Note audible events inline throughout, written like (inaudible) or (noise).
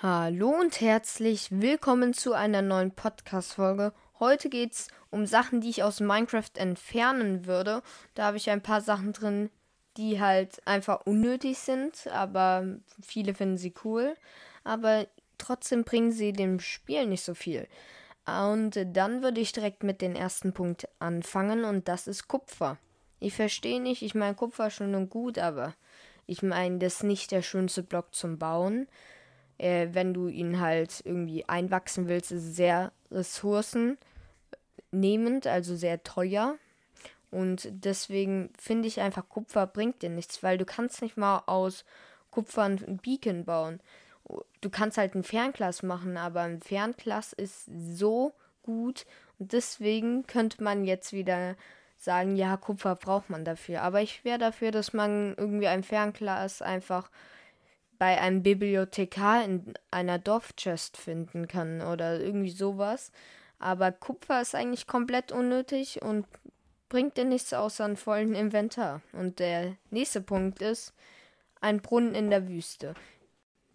Hallo und herzlich willkommen zu einer neuen Podcast-Folge. Heute geht es um Sachen, die ich aus Minecraft entfernen würde. Da habe ich ein paar Sachen drin, die halt einfach unnötig sind, aber viele finden sie cool. Aber trotzdem bringen sie dem Spiel nicht so viel. Und dann würde ich direkt mit dem ersten Punkt anfangen und das ist Kupfer. Ich verstehe nicht, ich meine Kupfer schon und gut, aber ich meine, das ist nicht der schönste Block zum Bauen. Äh, wenn du ihn halt irgendwie einwachsen willst, ist es sehr ressourcennehmend, also sehr teuer. Und deswegen finde ich einfach, Kupfer bringt dir nichts, weil du kannst nicht mal aus Kupfer ein Beacon bauen. Du kannst halt ein Fernglas machen, aber ein Fernglas ist so gut und deswegen könnte man jetzt wieder sagen, ja, Kupfer braucht man dafür. Aber ich wäre dafür, dass man irgendwie ein Fernglas einfach bei einem Bibliothekar in einer Dorfchest finden kann oder irgendwie sowas. Aber Kupfer ist eigentlich komplett unnötig und bringt dir nichts außer einen vollen Inventar. Und der nächste Punkt ist ein Brunnen in der Wüste.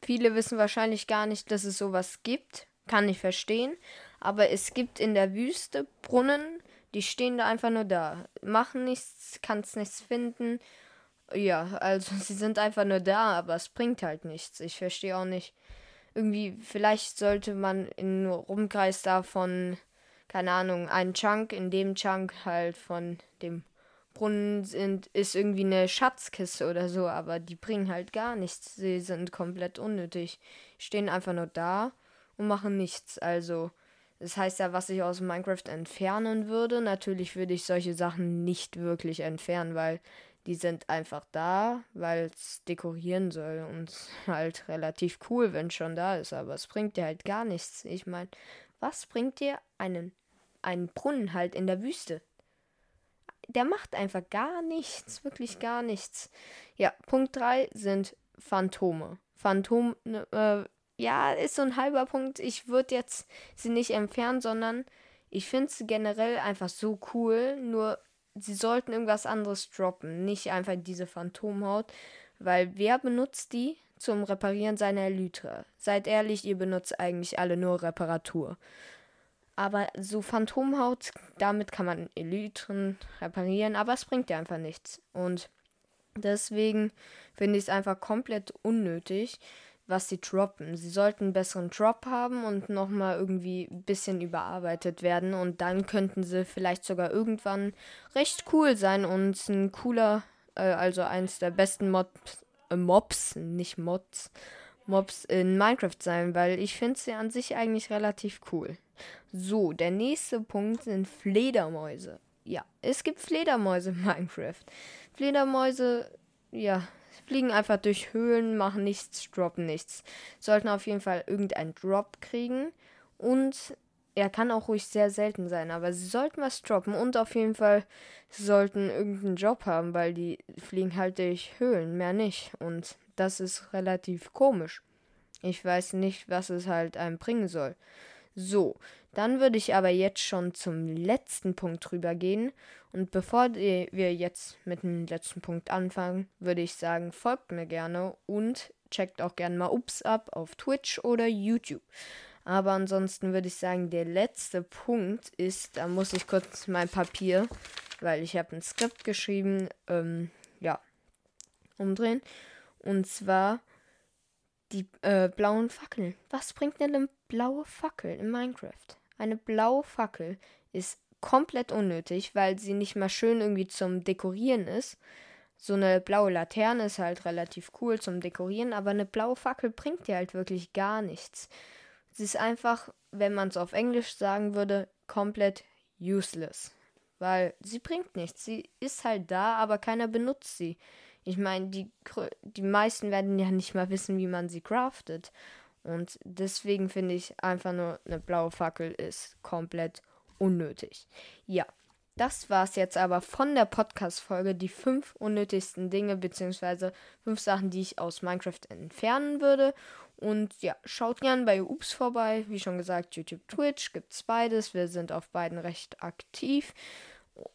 Viele wissen wahrscheinlich gar nicht, dass es sowas gibt. Kann ich verstehen. Aber es gibt in der Wüste Brunnen, die stehen da einfach nur da. Machen nichts, kannst nichts finden. Ja, also (laughs) sie sind einfach nur da, aber es bringt halt nichts. Ich verstehe auch nicht. Irgendwie, vielleicht sollte man in Rumkreis davon, keine Ahnung, einen Chunk, in dem Chunk halt von dem Brunnen sind, ist irgendwie eine Schatzkiste oder so, aber die bringen halt gar nichts. Sie sind komplett unnötig. Stehen einfach nur da und machen nichts. Also, das heißt ja, was ich aus Minecraft entfernen würde. Natürlich würde ich solche Sachen nicht wirklich entfernen, weil die sind einfach da, weil es dekorieren soll und (laughs) halt relativ cool, wenn es schon da ist. Aber es bringt dir halt gar nichts. Ich meine, was bringt dir einen, einen Brunnen halt in der Wüste? Der macht einfach gar nichts, wirklich gar nichts. Ja, Punkt 3 sind Phantome. Phantome, äh, ja, ist so ein halber Punkt. Ich würde jetzt sie nicht entfernen, sondern ich finde sie generell einfach so cool. Nur sie sollten irgendwas anderes droppen. Nicht einfach diese Phantomhaut. Weil wer benutzt die zum Reparieren seiner Elytra? Seid ehrlich, ihr benutzt eigentlich alle nur Reparatur. Aber so Phantomhaut, damit kann man Elytren reparieren, aber es bringt dir einfach nichts. Und deswegen finde ich es einfach komplett unnötig, was sie droppen. Sie sollten einen besseren Drop haben und nochmal irgendwie ein bisschen überarbeitet werden. Und dann könnten sie vielleicht sogar irgendwann recht cool sein und ein cooler, äh, also eins der besten Mobs, äh, Mobs, nicht Mods, Mobs in Minecraft sein, weil ich finde sie an sich eigentlich relativ cool. So, der nächste Punkt sind Fledermäuse. Ja, es gibt Fledermäuse in (laughs) Minecraft. Fledermäuse, ja, fliegen einfach durch Höhlen, machen nichts, droppen nichts. Sollten auf jeden Fall irgendeinen Drop kriegen. Und er kann auch ruhig sehr selten sein, aber sie sollten was droppen und auf jeden Fall sollten irgendeinen Job haben, weil die fliegen halt durch Höhlen, mehr nicht. Und das ist relativ komisch. Ich weiß nicht, was es halt einem bringen soll. So, dann würde ich aber jetzt schon zum letzten Punkt drüber gehen. Und bevor wir jetzt mit dem letzten Punkt anfangen, würde ich sagen, folgt mir gerne und checkt auch gerne mal Ups ab auf Twitch oder YouTube. Aber ansonsten würde ich sagen, der letzte Punkt ist, da muss ich kurz mein Papier, weil ich habe ein Skript geschrieben, ähm, ja, umdrehen. Und zwar die äh, blauen Fackeln. Was bringt denn eine blaue Fackel in Minecraft? Eine blaue Fackel ist komplett unnötig, weil sie nicht mal schön irgendwie zum Dekorieren ist. So eine blaue Laterne ist halt relativ cool zum Dekorieren, aber eine blaue Fackel bringt dir halt wirklich gar nichts. Sie ist einfach, wenn man es auf Englisch sagen würde, komplett useless. Weil sie bringt nichts. Sie ist halt da, aber keiner benutzt sie. Ich meine, die, die meisten werden ja nicht mal wissen, wie man sie craftet. Und deswegen finde ich einfach nur eine blaue Fackel ist komplett unnötig. Ja, das war es jetzt aber von der Podcast-Folge. Die fünf unnötigsten Dinge, beziehungsweise fünf Sachen, die ich aus Minecraft entfernen würde. Und ja, schaut gern bei Ups vorbei. Wie schon gesagt, YouTube, Twitch gibt es beides. Wir sind auf beiden recht aktiv.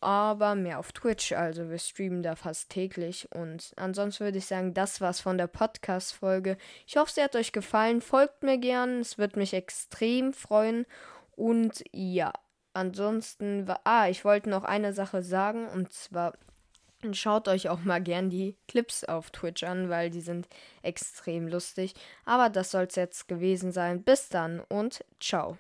Aber mehr auf Twitch. Also wir streamen da fast täglich. Und ansonsten würde ich sagen, das war's von der Podcast-Folge. Ich hoffe, sie hat euch gefallen. Folgt mir gern. Es wird mich extrem freuen. Und ja, ansonsten war. Ah, ich wollte noch eine Sache sagen. Und zwar. Schaut euch auch mal gern die Clips auf Twitch an, weil die sind extrem lustig. Aber das soll es jetzt gewesen sein. Bis dann und ciao.